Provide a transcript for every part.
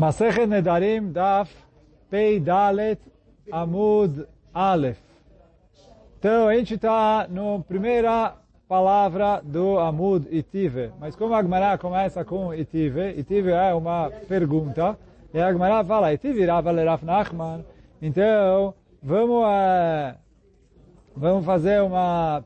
Masechet Nedarim Daf Pei Dalet Amud Aleph. Então, a gente está na primeira palavra do Amud Itive. Mas como a Gemara começa com Itive, Itive é uma pergunta, e a Gemara fala, Itive Rava Leraf Nachman, então vamos, é, vamos fazer uma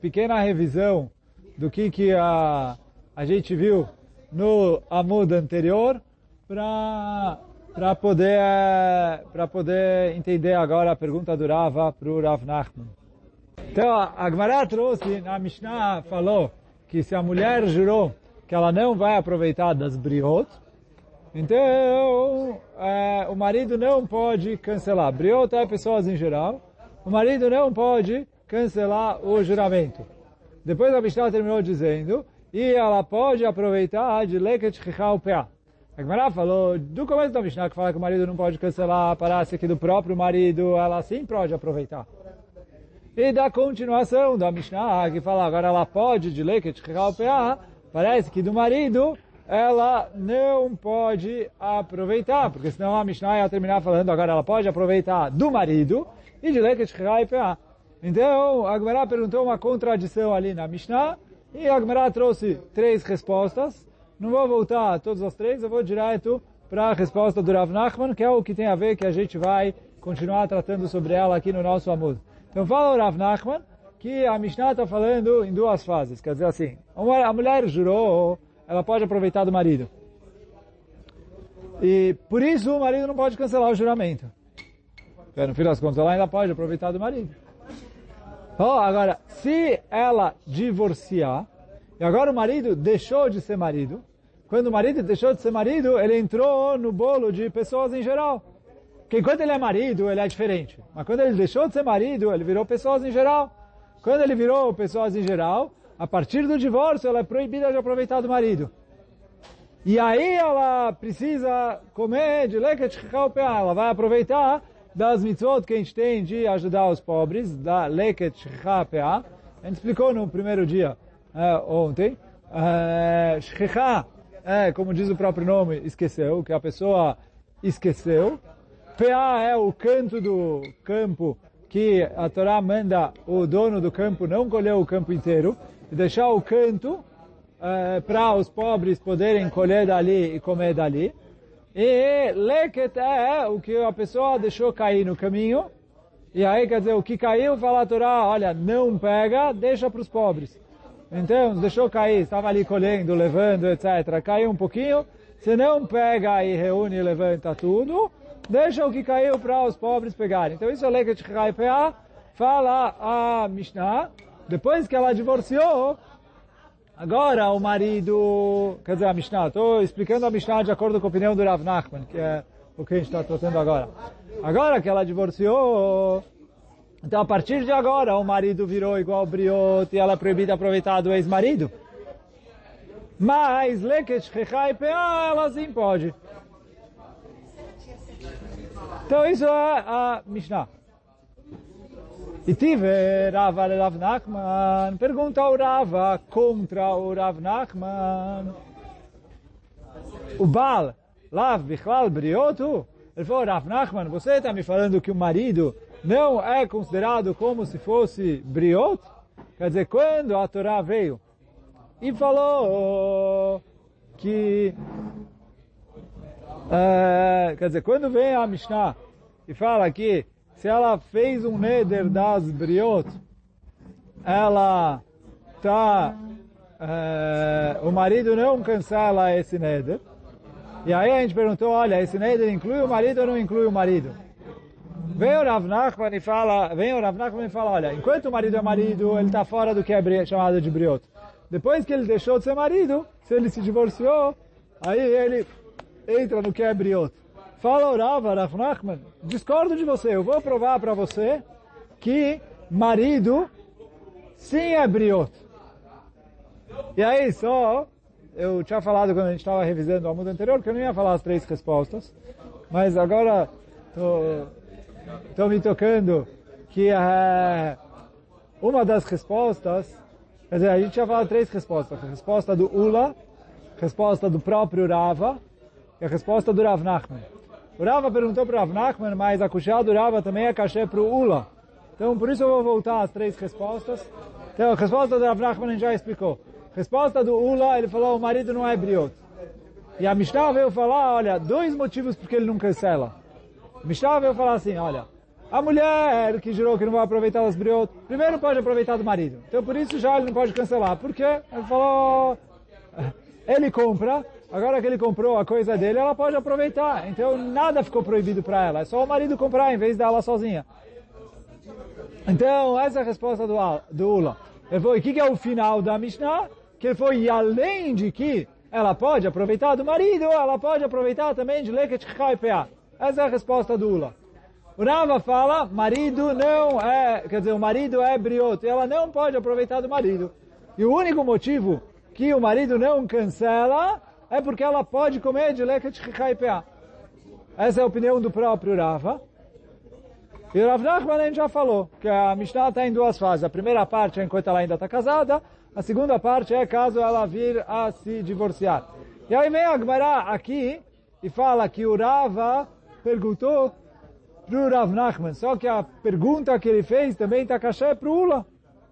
pequena revisão do que, que a, a gente viu no Amud anterior, para para poder para poder entender agora a pergunta do Rava para o Rav Nachman. Então, a Gemara trouxe, na Mishnah falou que se a mulher jurou que ela não vai aproveitar das briot, então é, o marido não pode cancelar. Briot é pessoas em geral. O marido não pode cancelar o juramento. Depois a Mishnah terminou dizendo, e ela pode aproveitar de leket chichal peah a Gemara falou, do começo da Mishnah, que fala que o marido não pode cancelar, parece que do próprio marido ela sim pode aproveitar. E da continuação da Mishnah, que fala agora ela pode, de leket parece que do marido ela não pode aproveitar, porque senão a Mishnah ia terminar falando agora ela pode aproveitar do marido e de leket Então, a Gemara perguntou uma contradição ali na Mishnah, e a Gemara trouxe três respostas, não vou voltar a todos os três, eu vou direto para a resposta do Rav Nachman, que é o que tem a ver que a gente vai continuar tratando sobre ela aqui no nosso Amud. Então fala o Rav Nachman que a Mishnah está falando em duas fases. Quer dizer assim, a mulher jurou, ela pode aproveitar do marido. E por isso o marido não pode cancelar o juramento. No fim das contas, ela ainda pode aproveitar do marido. Oh, agora, se ela divorciar, e agora o marido deixou de ser marido, quando o marido deixou de ser marido, ele entrou no bolo de pessoas em geral. Porque enquanto ele é marido, ele é diferente. Mas quando ele deixou de ser marido, ele virou pessoas em geral. Quando ele virou pessoas em geral, a partir do divórcio, ela é proibida de aproveitar do marido. E aí ela precisa comer de leket Ela vai aproveitar das mitzvot que a gente tem de ajudar os pobres, da leket A gente explicou no primeiro dia, é, ontem. É, é, como diz o próprio nome, esqueceu, que a pessoa esqueceu. PA é o canto do campo que a Torá manda o dono do campo não colher o campo inteiro e deixar o canto é, para os pobres poderem colher dali e comer dali. E leket é o que a pessoa deixou cair no caminho. E aí, quer dizer, o que caiu, fala a Torá, olha, não pega, deixa para os pobres. Então, deixou cair, estava ali colhendo, levando, etc. Caiu um pouquinho, se não pega e reúne e levanta tudo, deixa o que caiu para os pobres pegarem. Então, isso é lei que fala a Mishnah, depois que ela divorciou, agora o marido, quer dizer, a Mishnah, estou explicando a Mishnah de acordo com a opinião do Rav Nachman, que é o que a gente está tratando agora. Agora que ela divorciou, então, a partir de agora, o marido virou igual briote e ela é proibida aproveitar do ex-marido. Mas, leket shechai ela sim pode. Então, isso é a Mishnah. E tive Rava Rav Nachman. Pergunta ao Rava contra o Rav Nachman. O Baal, Lav Bichlal Briotu. Ele falou, Rav Nachman, você está me falando que o marido não é considerado como se fosse briot? Quer dizer, quando a Torá veio e falou que... Uh, quer dizer, quando vem a Mishnah e fala que se ela fez um neder das briot, ela tá... Uh, o marido não cancela esse neder. E aí a gente perguntou, olha, esse neder inclui o marido ou não inclui o marido? Vem o Rav Nachman e fala, vem o Rav Nachman e fala, olha, enquanto o marido é marido, ele está fora do que é chamado de briot. Depois que ele deixou de ser marido, se ele se divorciou, aí ele entra no que é briot. Fala o Rav, Rav Nachman, discordo de você, eu vou provar para você que marido sim é briot. E aí só, eu tinha falado quando a gente estava revisando o mundo anterior, que eu não ia falar as três respostas, mas agora tô estou me tocando que uh, uma das respostas, quer dizer, a gente já falou três respostas. A resposta do Ula, resposta do próprio Rava é a resposta do Rav Nachman. O Rava perguntou para o Rav Nachman, mas a Kushá do Rava também é cachê para o Ula. Então, por isso eu vou voltar às três respostas. Então, a resposta do Rav Nachman a já explicou. Resposta do Ula, ele falou, o marido não é briot. E a Mishnah veio falar, olha, dois motivos porque ele não cancela. Mishnah veio falar assim, olha, a mulher que jurou que não vai aproveitar das briot, primeiro pode aproveitar do marido. Então, por isso já ele não pode cancelar. Por quê? Ele falou, ele compra, agora que ele comprou a coisa dele, ela pode aproveitar. Então, nada ficou proibido para ela. É só o marido comprar em vez dela sozinha. Então, essa é a resposta do, do Ula. Ele falou, o que, que é o final da Mishnah? Que ele foi, além de que ela pode aproveitar do marido, ela pode aproveitar também de Leket Chaipeah. Essa é a resposta do Ula. O Rava fala, marido não é, quer dizer, o marido é brioto, e ela não pode aproveitar do marido. E o único motivo que o marido não cancela é porque ela pode comer de Leket Chaipeah. Essa é a opinião do próprio Rava. E o Rav Nachman já falou, que a Mishnah está em duas fases. A primeira parte é enquanto ela ainda está casada, a segunda parte é caso ela vir a se divorciar. E aí vem a Gemara aqui e fala que o Rava perguntou para o Rav Nachman, só que a pergunta que ele fez também está caché para o Ula,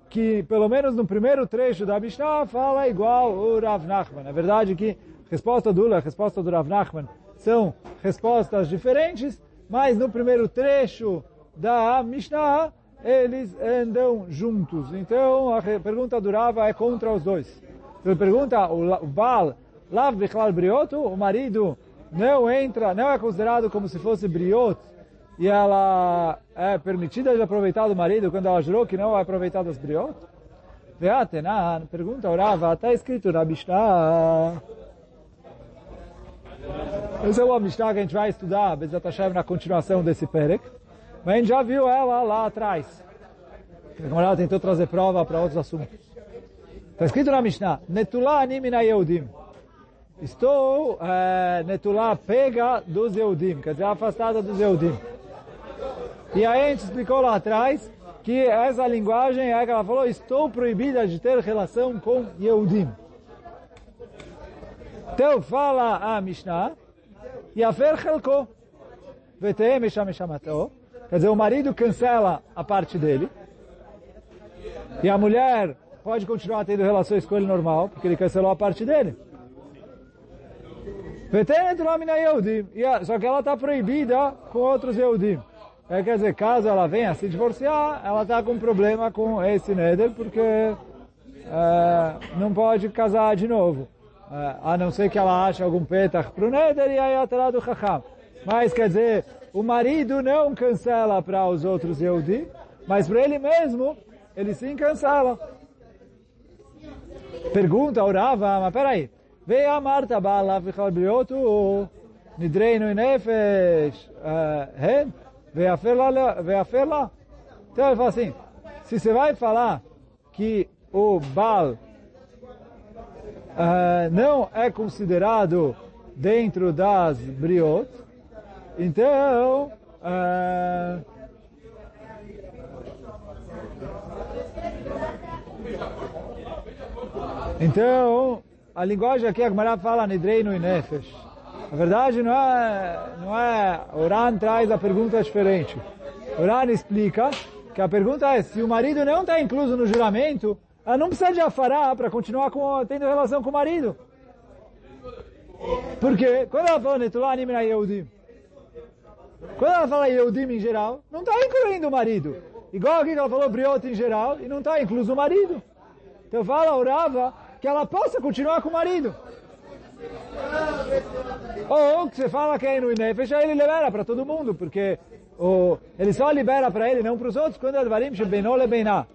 que pelo menos no primeiro trecho da Mishnah fala igual o Rav Nachman. É verdade que a resposta do Ula e a resposta do Rav Nachman são respostas diferentes, mas no primeiro trecho da Mishnah, eles andam juntos. Então, a pergunta do Rava é contra os dois. Ele pergunta, o Baal, Lav Bichlal Brioto, o marido não entra, não é considerado como se fosse Briot, e ela é permitida de aproveitar do marido quando ela jurou que não vai aproveitar das Briot? Veatenan, pergunta o Rava, está escrito na Mishnah. Esse é o Mishnah que a gente vai estudar, Bezat Hashem, na continuação desse Perek. Mas a gente já viu ela lá atrás. A Gemara tentou trazer prova para outros assuntos. Está escrito na Mishnah, Netulá animina Yehudim. Estou, é, Netulá pega dos Yehudim, quer dizer, afastada dos Yehudim. E aí a gente explicou lá atrás que essa linguagem é que ela falou, estou proibida de ter relação com Yehudim. Então fala a Mishnah, Yafer Chelko, Vetem Meshamato, Quer dizer, o marido cancela a parte dele. E a mulher pode continuar tendo relações com ele normal, porque ele cancelou a parte dele. Só que ela está proibida com outros Yehudim. É, quer dizer, caso ela venha se divorciar, ela está com problema com esse Neder, porque é, não pode casar de novo. É, a não ser que ela ache algum petach para o Neder e aí ela terá do Chacham. Mas, quer dizer, o marido não cancela para os outros Yehudi, mas para ele mesmo, ele sim cancela. Pergunta ao Rava, mas peraí, veio a Marta Bala Vichalbriotu, Nidreinu Nefesh, Hen, veio a Ferla. Então ele fala assim, se você vai falar que o Baal uh, não é considerado dentro das briot, então, uh, então, a linguagem aqui, a Gemara fala Nidreinu e Nefesh. Na verdade, não é, não é, Oran traz a pergunta diferente. Oran explica que a pergunta é, se o marido não está incluso no juramento, ela não precisa de afará para continuar com, tendo relação com o marido. Porque, quando ela fala Netulá Nimra Yehudim, quando ela fala Yehudim em geral, não está incluindo o marido. Igual aqui que ela falou Briot em geral, e não está incluso o marido. Então fala, orava, que ela possa continuar com o marido. Ou que você fala que é no Inefesh, ele libera para todo mundo, porque o, ele só libera para ele, não para os outros, quando é Dvarim Shebenol Lebená.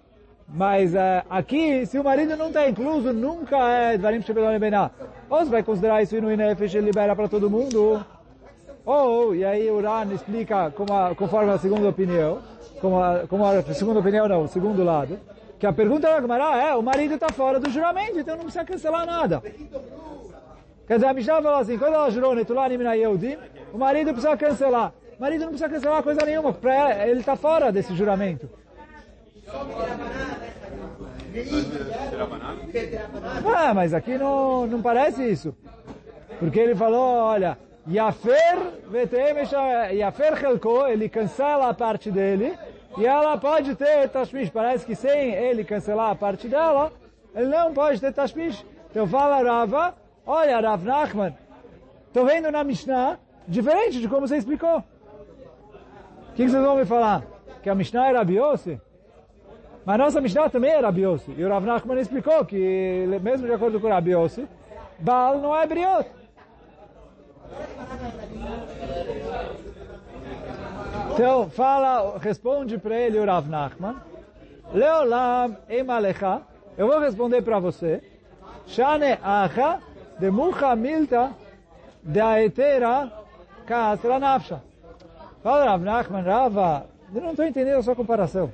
Mas uh, aqui, se o marido não está incluso, nunca é Dvarim Shebenol Lebená. Ou você vai considerar isso no Inefesh, ele libera para todo mundo. Ou, e aí o Ran explica como a, conforme a segunda opinião, como a, como a segunda opinião não, o segundo lado, que a pergunta da Gemara é, o marido está fora do juramento, então não precisa cancelar nada. Quer dizer, a Mishnah falou assim, quando ela jurou Netulah Nimina Yehudim, o marido precisa cancelar. O marido não precisa cancelar coisa nenhuma, pra ele está fora desse juramento. Ah, mas aqui não, não parece isso. Porque ele falou, olha, Yafer vetem Yafer Helko, ele cancela a parte dele, e ela pode ter tashmish. Parece que sem ele cancelar a parte dela, ele não pode ter tashmish. Então fala Rava, olha Rav Nachman, estou vendo na Mishnah, diferente de como você explicou. O que, que, vocês vão me falar? Que a Mishnah era Biose? Mas nossa Mishnah também era Biose. E o Rav Nachman explicou que, mesmo de acordo com o Rabiose, Baal não é Briot. Então, fala, responde para ele o Rav Nachman, Leolam emalecha, eu vou responder para você, Shane acha de mucha milta de aetera kasra nafsha. Fala Rav Nachman, Rava, eu não estou entendendo a sua comparação.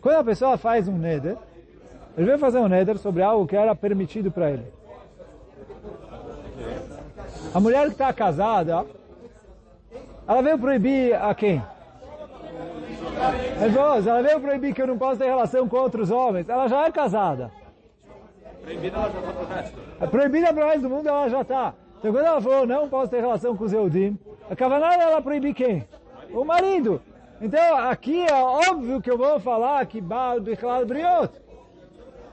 Quando a pessoa faz um neder, ele veio fazer um neder sobre algo que era permitido para ele. A mulher que está casada, ela veio proibir a quem? ela veio proibir que eu não posso ter relação com outros homens. Ela já é casada. Proibida ela já está pro resto. É proibida para o resto do mundo ela já está. Então quando ela falou, não posso ter relação com os Eudim, a cavanada ela proibir quem? O marido. Então aqui é óbvio que eu vou falar que Baal Bichlal Briot.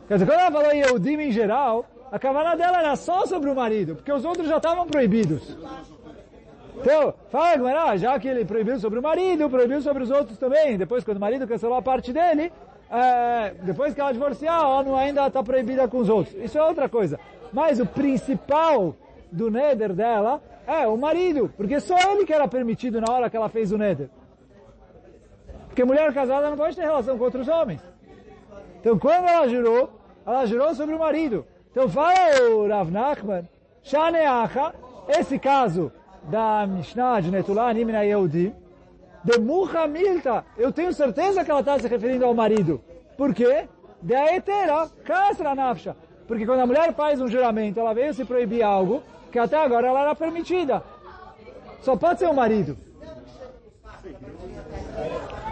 Quer dizer, quando ela falou Eudim em geral, a cavanada dela era só sobre o marido, porque os outros já estavam proibidos. Então, fala Gmará, já que ele proibiu sobre o marido, proibiu sobre os outros também. Depois, quando o marido cancelou a parte dele, é, depois que ela divorciar, ela não ainda está proibida com os outros. Isso é outra coisa. Mas o principal do neder dela é o marido, porque só ele que era permitido na hora que ela fez o neder. Porque mulher casada não pode ter relação com outros homens. Então, quando ela jurou, ela jurou sobre o marido. Então, fala o Rav Nachman, Shaneacha, esse caso da Mishnah de Netullah Nimina Yehudi, de Muha Milta, eu tenho certeza que ela está se referindo ao marido. Por quê? De Aetera, Kasra Nafsha. Porque quando a mulher faz um juramento, ela veio se proibir algo que até agora ela era permitida. Só pode ser o marido.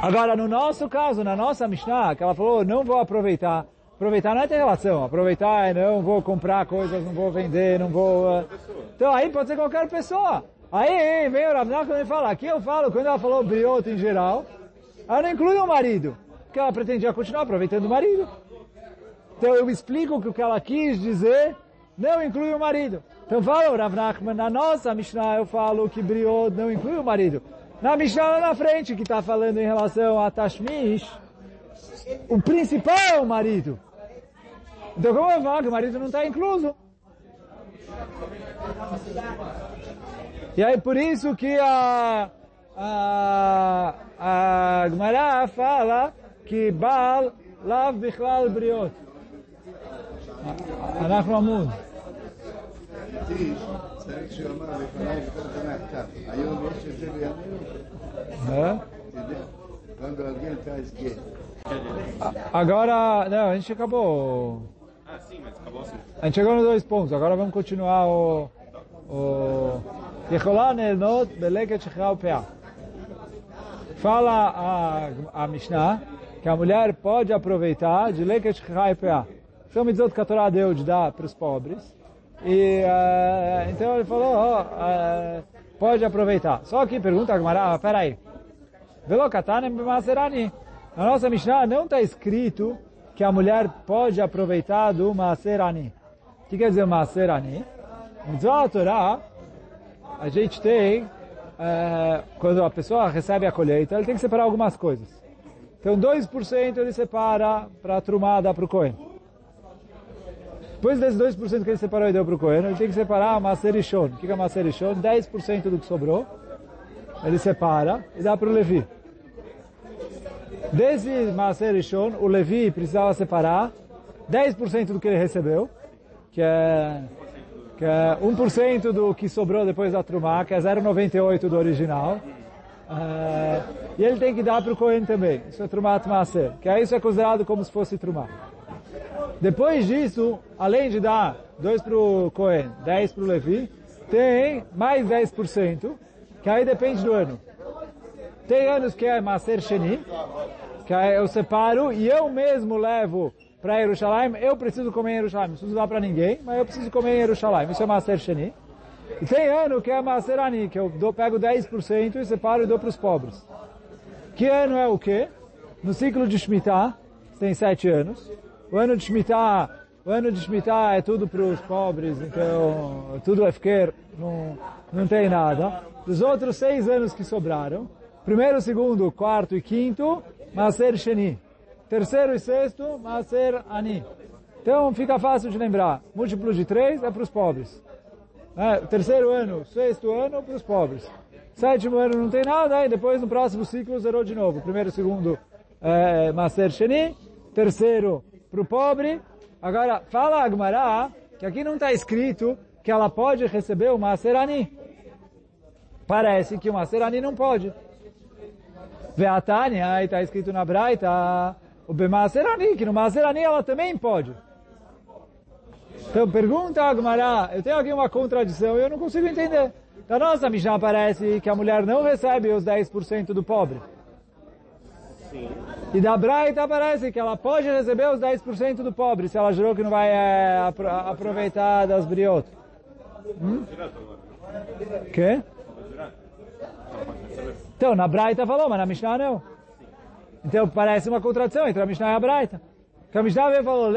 Agora, no nosso caso, na nossa Mishnah, que ela falou, não vou aproveitar. Aproveitar não é ter relação. Aproveitar é não vou comprar coisas, não vou vender, não vou... Uh... Então aí pode ser qualquer pessoa. Aí vem o Rav Nachman e fala, aqui eu falo, quando ela falou brioto em geral, ela não inclui o marido, porque ela pretendia continuar aproveitando o marido. Então eu explico que o que ela quis dizer não inclui o marido. Então fala o Rav Nachman, na nossa Mishnah eu falo que briot não inclui o marido. Na Mishnah lá na frente, que está falando em relação a Tashmish, o principal é o marido. Então como eu falo que o marido não está incluso? E aí por isso que a, a, a Gemara fala que Baal lav bichlal briot. אנחנו עמוד. צריך שהוא אמר לפניי וכל זה היום יש את זה בימינו? Quando alguém faz quê? Agora, não, a gente acabou. Ah, sim, mas acabou assim. A gente chegou nos dois pontos, agora vamos continuar o... o Yechola nenot. Fala a, a Mishnah que a mulher pode aproveitar de leget shechra upeá. São mitzvot que a Torá deu de dar para os pobres. E uh, então ele falou, oh, uh, pode aproveitar. Só que pergunta a Gmará, ah, peraí. Velokatanem maserani? Na nossa Mishnah não está escrito que a mulher pode aproveitar do Maserani. O que quer dizer Maserani? Mitzvah Torá a gente tem, é, quando a pessoa recebe a colheita, ele tem que separar algumas coisas. Então 2% ele separa para a trumada para o Cohen. Depois desses 2% que ele separou e deu para o Cohen, ele tem que separar a Maserishon. O que é a Maserishon? 10% do que sobrou, ele separa e dá para o Levi. Desse Maserishon, o Levi precisava separar 10% do que ele recebeu, que é que é 1% do que sobrou depois da Trumá, que é 0,98 do original. Uh, e ele tem que dar para o Cohen também. Isso é Trumat Maser, que aí isso é considerado como se fosse Trumá. Depois disso, além de dar 2 para o Cohen, 10 para o Levi, tem mais 10%, que aí depende do ano. Tem anos que é Maser Sheni, que aí eu separo e eu mesmo levo para Jerusalém, eu preciso comer em Jerusalém. Não preciso para ninguém, mas eu preciso comer em Jerusalém. Isso é Maser Sheni. E tem ano que é Maserani, que eu dou, pego 10% e separo e dou para os pobres. Que ano é o quê? No ciclo de Shemitah, tem sete anos. O ano de Shemitah, o ano de Shemitah é tudo para os pobres, então tudo é fiquer, não, não tem nada. Dos outros seis anos que sobraram, primeiro, segundo, quarto e quinto, Maser Sheni. Terceiro e sexto, Maser Ani. Então fica fácil de lembrar. Múltiplo de três é para os pobres. É, terceiro ano, sexto ano para os pobres. Sétimo ano não tem nada, e depois no próximo ciclo zerou de novo. Primeiro, segundo, é, Maser Sheni. Terceiro, para o pobre. Agora, fala Agmará, que aqui não está escrito que ela pode receber o Maser Ani. Parece que o Maser Ani não pode. Veatania, aí está escrito na Braita, o Bemaser Ani, que no Maser Ani ela também pode. Então pergunta Agmará, eu tenho aqui uma contradição e eu não consigo entender. Da nossa Mishnah parece que a mulher não recebe os 10% do pobre. Sim. E da Braita parece que ela pode receber os 10% do pobre, se ela jurou que não vai é, apro aproveitar das briotas. Hum? Que? Então, na Braita falou, mas na Mishnah não. Então parece uma contradição entre a Mishnah e a Braita. Que a Mishnah falou,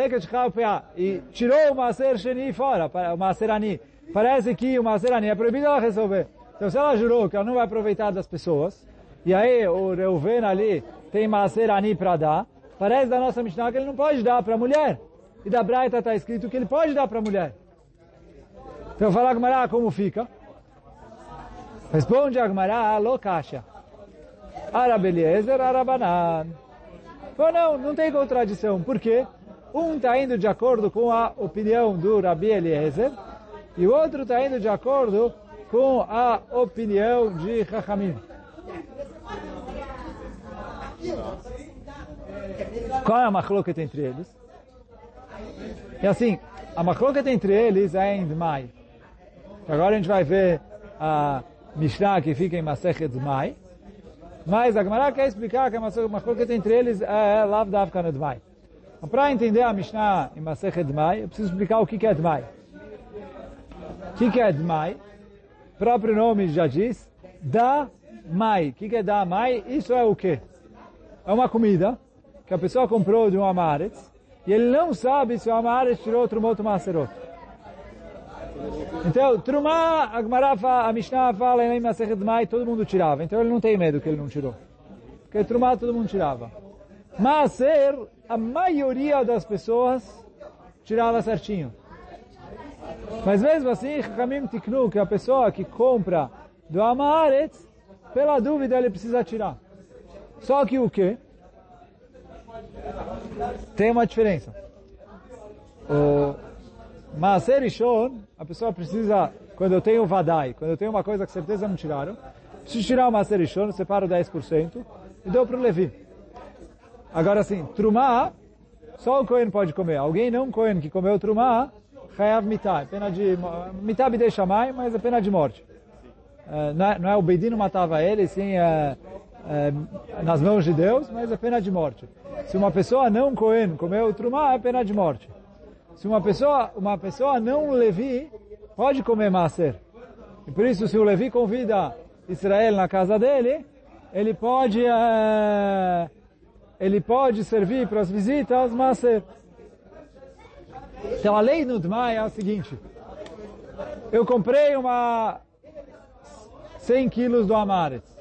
e tirou o Maser Sheni fora, o Maser Ani. Parece que o Maser Ani é proibido ela resolver. Então se ela jurou que ela não vai aproveitar das pessoas, e aí o Reuven ali tem Maser Ani para dar, parece da nossa Mishnah que ele não pode dar para a mulher. E da Braita está escrito que ele pode dar para a mulher. Então fala Agmará como fica. Responde Agmará, lo kasha. Arabeliezer, Arabanan. Falou, não, não tem contradição. Por quê? Um está indo de acordo com a opinião do Rabi Eliezer e o outro está indo de acordo com a opinião de Chachamim. Qual é a machloket entre eles? E assim, a machloket entre eles é em Dmai. Agora a gente vai ver a Mishnah que fica em Masechet Dmai. Mas a Gemara quer explicar que a machloket entre eles é Lav Davka Nedmai. Para entender a Mishnah em Masechet Dmai, eu preciso explicar o que é Dmai. O que é Dmai? O próprio nome já diz. Da Mai. O que é da Mai? Isso é o quê? É uma comida que a pessoa comprou de um Amaretz e ele não sabe se o Amaretz tirou outro moto macerot. Então, Trumá, a Gemara, a Mishnah fala em Masechet Mai, todo mundo tirava. Então ele não tem medo que ele não tirou. Porque Trumá todo mundo tirava. Maser, a maioria das pessoas tirava certinho. Mas mesmo assim, Hakamim Tiknu, que é a pessoa que compra do Amaretz, pela dúvida ele precisa tirar. Só que o quê? Tem uma diferença. O Maaser Rishon, a pessoa precisa, quando eu tenho Vadai, quando eu tenho uma coisa que certeza não tiraram, preciso tirar o Maaser Rishon, separo 10% e dou para o Levi. Agora sim, Trumá, só o Cohen pode comer. Alguém não Cohen que comeu Trumá, Hayav Mitah, é pena de... Mitah me deixa mais, mas é pena de morte. É, não, é, o Bedino matava ele, sim, nas mãos de Deus, mas é pena de morte. Se uma pessoa não Cohen comeu Trumá, é pena de morte. Se uma pessoa, uma pessoa não Levi, pode comer Maser. E por isso, se o Levi convida Israel na casa dele, ele pode, é, ele pode servir para as visitas Maser. Então a lei no Dma é a seguinte. Eu comprei uma 100 quilos do Amaretz.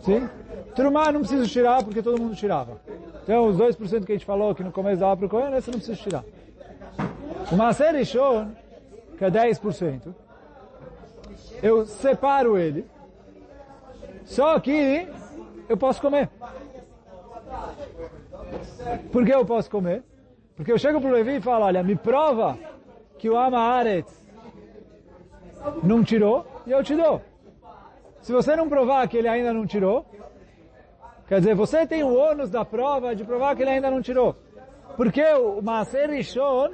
Sim? Trumá não preciso tirar porque todo mundo tirava. Então, os 2% que a gente falou que no começo dava para o Cohen, esse não precisa tirar. O Maser Rishon, que é 10%, eu separo ele, só que eu posso comer. Por que eu posso comer? Porque eu chego para o Levi e falo, olha, me prova que o Amaretz não tirou, e eu te dou. Se você não provar que ele ainda não tirou, Quer dizer, você tem o ônus da prova de provar que ele ainda não tirou. Porque o Maser Rishon,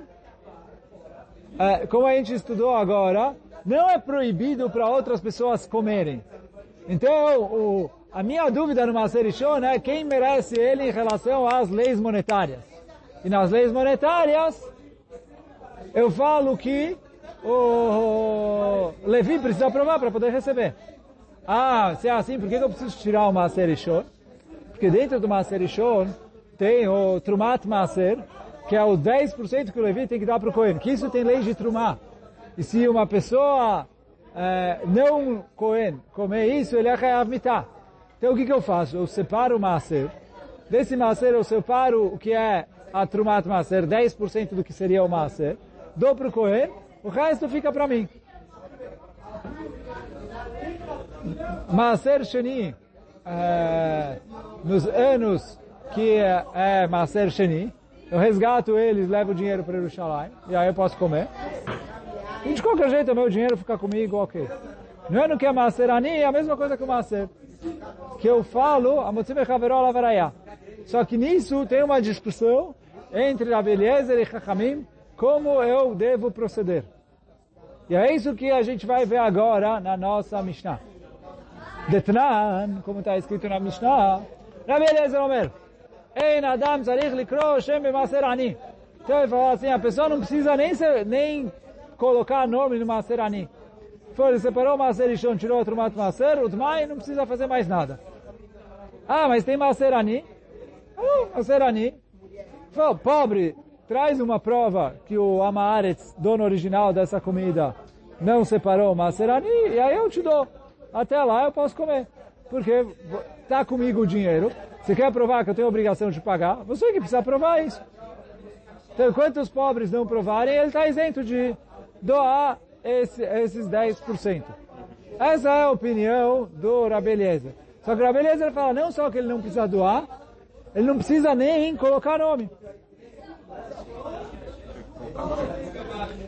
é, como a gente estudou agora, não é proibido para outras pessoas comerem. Então, o, a minha dúvida no Maser Rishon é quem merece ele em relação às leis monetárias. E nas leis monetárias, eu falo que o Levi precisa provar para poder receber. Ah, se é assim, por que eu preciso tirar o Maser Ishon? Porque dentro do Maser Ishon tem o Trumat Maser, que é o 10% que o Levi tem que dar para o Cohen, que isso tem lei de Trumá. E se uma pessoa é, não Cohen comer isso, ele é Hayav. Então o que, que eu faço? Eu separo o Maser. Desse Maser eu separo o que é a Trumat Maser, 10% do que seria o Maser. Dou para o Cohen, o resto fica para mim. Maser Sheni, é, nos anos que é, é Maser Sheni, eu resgato eles, levo o dinheiro para Jerusalém, e aí eu posso comer. E de qualquer jeito, o meu dinheiro fica comigo, ok. No ano que é Maser Ani, é a mesma coisa que o Maser. Que eu falo, a Motzime Chaverol Só que nisso tem uma discussão entre a Eliezer e Chachamim, como eu devo proceder. E é isso que a gente vai ver agora na nossa Mishnah. Detnan, como está escrito na Mishnah, Rabi Eliezer Omer, Ein Adam Zarich Likro Shem B'Maser Ani. Ele fala assim, a pessoa não precisa nem, ser, nem colocar nome no Maser Ani. Foi, ele separou o Maser Ishon, tirou outro Mat o Dmai não precisa fazer mais nada. Ah, mas tem Maser Ani. Foi, pobre, traz uma prova que o Amaretz, dono original dessa comida, não separou o Maser Ani, e aí eu te dou. Até lá eu posso comer. Porque está comigo o dinheiro. Você quer provar que eu tenho obrigação de pagar? Você que precisa provar isso. Então, enquanto os pobres não provarem, ele está isento de doar esse, esses 10%. Essa é a opinião do Rabeleza. Só que o Rabeleza fala não só que ele não precisa doar, ele não precisa nem colocar nome.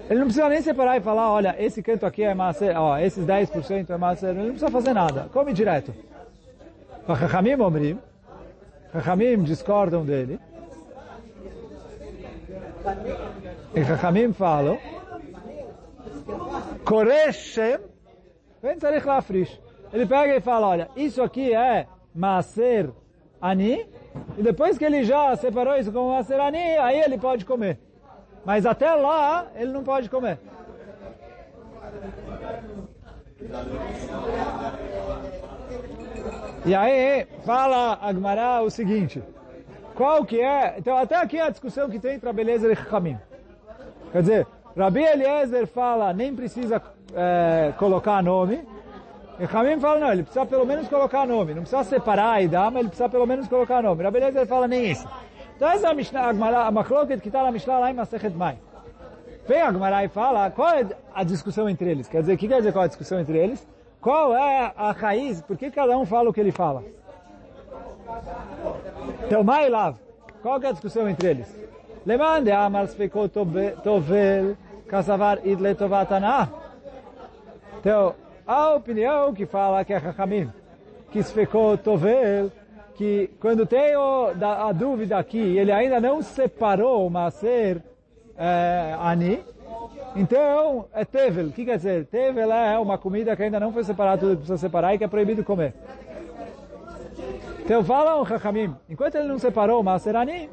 Ele não precisa nem separar e falar, olha, esse canto aqui é massa, ó, esses 10% é massa, ele não precisa fazer nada. Come direto. Chachamim Omrim, Chachamim discordam dele. E Chachamim falam, Koreshem, vem. Ele pega e fala, olha, isso aqui é Maser Ani, e depois que ele já separou isso como Maser Ani, aí ele pode comer. Mas até lá, ele não pode comer. E aí, fala Agmará o seguinte, qual que é, então até aqui é a discussão que tem entre beleza e Chachamim. Quer dizer, Rabi Eliezer fala, nem precisa é, colocar nome, e Chachamim fala, não, ele precisa pelo menos colocar nome, não precisa separar e dar, mas ele precisa pelo menos colocar nome. Rabi Eliezer fala nem isso. Então essa é a, Mishnah, a, Machloket que está na Mishnah lá em Masechet Mai. Vem a Gemara e fala qual é a discussão entre eles. Quer dizer, o que quer dizer qual é a discussão entre eles? Qual é a raiz? Por que cada um fala o que ele fala? Então, Mai Lav, qual é a discussão entre eles? Lemande Amar Sfekot Tovel Kasavar Idle Tovatana. Então, a opinião que fala que é Chachamim, que Sfekot Tovel que quando tem o, da, a dúvida aqui, ele ainda não separou o Maser é, Ani, então é Tevel. O que quer dizer? Tevel é uma comida que ainda não foi separada, tudo precisa separar e que é proibido comer. Então fala o Chachamim, enquanto ele não separou o Maser Ani,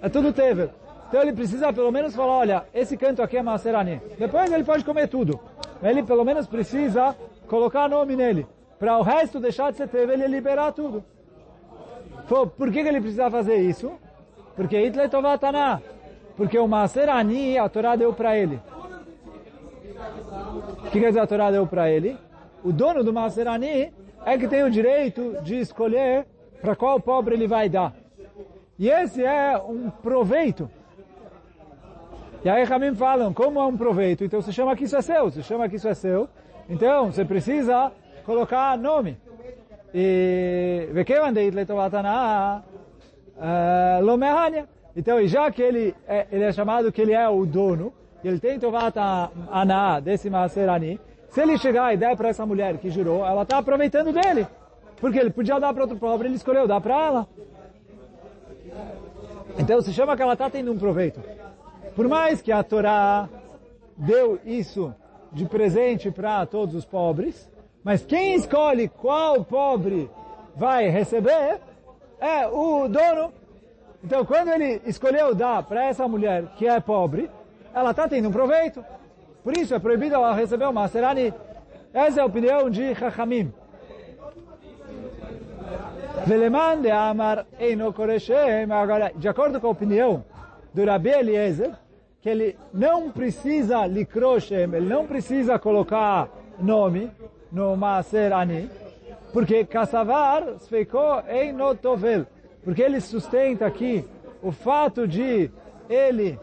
é tudo Tevel. Então ele precisa pelo menos falar, olha, esse canto aqui é Maser Ani. Depois ele pode comer tudo. Ele pelo menos precisa colocar nome nele. Para o resto deixar de ser Tevel e liberar tudo. Por que, que ele precisa fazer isso? Porque Hitler Tovatana. Porque o Maser Ani, a Torá deu para ele. O que quer dizer a Torá deu para ele? O dono do Maser Ani é que tem o direito de escolher para qual pobre ele vai dar. E esse é um proveito. E aí Ramim falam, como é um proveito? Então você chama que isso é seu, você chama que isso é seu. Então você precisa colocar nome. E Vekevan deit letovatana eh, lomehania. Então, e já que ele é, ele é chamado que ele é o dono, ele tem tovata ana desse maserani, se ele chegar e der para essa mulher que jurou, ela está aproveitando dele. Porque ele podia dar para outro pobre, ele escolheu dar para ela. Então se chama que ela está tendo um proveito. Por mais que a Torá deu isso de presente para todos os pobres, mas quem escolhe qual pobre vai receber é o dono. Então, quando ele escolheu dar para essa mulher que é pobre, ela está tendo um proveito. Por isso é proibido ela receber o Maserani. Essa é a opinião de Chachamim. Veleman de Amar Eino Koreshem. Agora, de acordo com a opinião do Rabi Eliezer, que ele não precisa likroshem, ele não precisa colocar nome no Maser Ani, porque Kassavar Sveiko Eino Tovel, porque ele sustenta aqui o fato de ele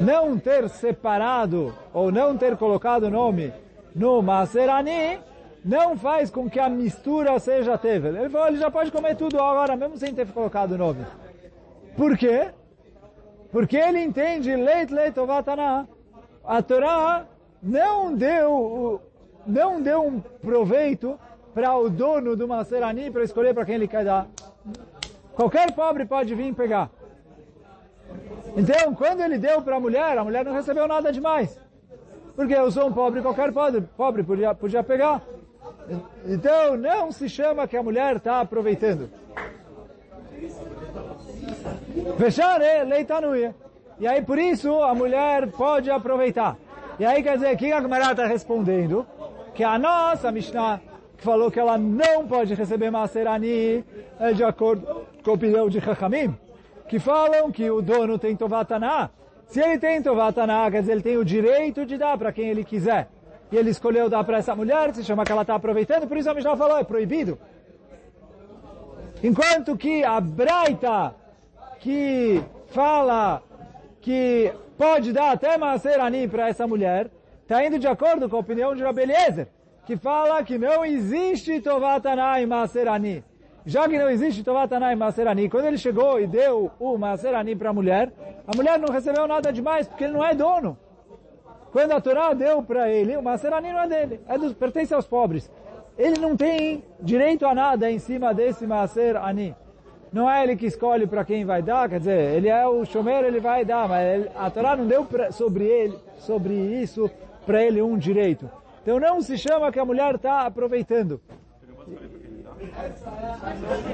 não ter separado ou não ter colocado o nome no Maserani, não faz com que a mistura seja tevel. Ele falou, ele já pode comer tudo agora, mesmo sem ter colocado o nome. Por quê? Porque ele entende, leit leit ovatana, a Torá não deu, não deu um proveito para o dono do Maserani para escolher para quem ele quer dar. Qualquer pobre pode vir pegar. Então, quando ele deu para a mulher, a mulher não recebeu nada demais. Porque eu sou um pobre, qualquer pobre, pobre podia, podia pegar. Então, não se chama que a mulher está aproveitando. Fechar é leitanuia. E aí, por isso, a mulher pode aproveitar. E aí, quer dizer, que a Gemara está respondendo? Que a nossa Mishnah, que falou que ela não pode receber Maserani, é de acordo com a opinião de Chachamim, que falam que o dono tem Tovataná. Se ele tem Tovataná, quer dizer, ele tem o direito de dar para quem ele quiser. E ele escolheu dar para essa mulher, se chama que ela está aproveitando, por isso a Mishnah falou, é proibido. Enquanto que a Braita, que fala que pode dar até Maserani para essa mulher, está indo de acordo com a opinião de Rabbi Eliezer, que fala que não existe Tovatana e Maserani. Já que não existe Tovatana e Maserani, quando ele chegou e deu o Maserani para a mulher, a mulher não recebeu nada demais, porque ele não é dono. Quando a Torá deu para ele, o Maserani não é dele, é dos, pertence aos pobres. Ele não tem direito a nada em cima desse Maserani. Não é ele que escolhe para quem vai dar, quer dizer, ele é o chomeiro, ele vai dar, mas ele, a Torá não deu pra, sobre ele, sobre isso para ele um direito. Então não se chama que a mulher está aproveitando.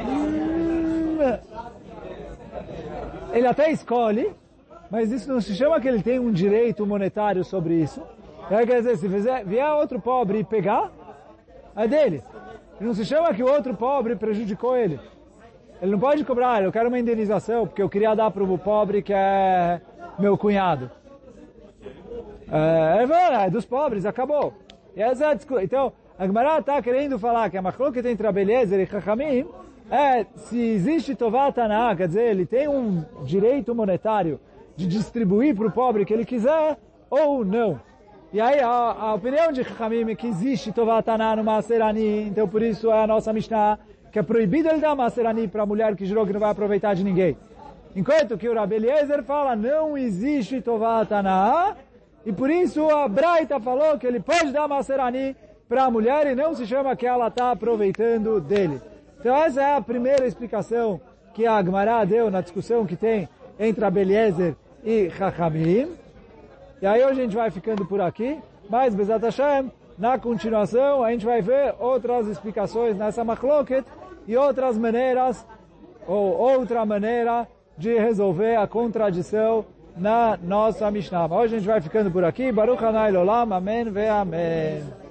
Hum, ele até escolhe, mas isso não se chama que ele tem um direito monetário sobre isso. É, quer dizer, se fizer, vier outro pobre e pegar, é dele. Não se chama que o outro pobre prejudicou ele. Ele não pode cobrar, eu quero uma indenização, porque eu queria dar para o pobre que é meu cunhado. É, é, é dos pobres, acabou. E essa é então, a Gemara está querendo falar que a machlok entre Abeliezer e Chachamim é se existe Tovatana, quer dizer, ele tem um direito monetário de distribuir para o pobre que ele quiser ou não. E aí a, a opinião de Chachamim é que existe Tovatana no Maserani, então por isso é a nossa Mishnah que é proibido ele dar Maserani para a mulher que jurou que não vai aproveitar de ninguém. Enquanto que o Rabi Eliezer fala, não existe Tovatana, e por isso a Braita falou que ele pode dar Maserani para a mulher e não se chama que ela está aproveitando dele. Então essa é a primeira explicação que a Agmará deu na discussão que tem entre a Beliezer e Chachamim. E aí hoje a gente vai ficando por aqui, mas Bezat Hashem, na continuação a gente vai ver outras explicações nessa machloket e outras maneiras, ou outra maneira de resolver a contradição na nossa Mishnah. Hoje a gente vai ficando por aqui. Baruch Hanai Lolam. Amém ve Amém.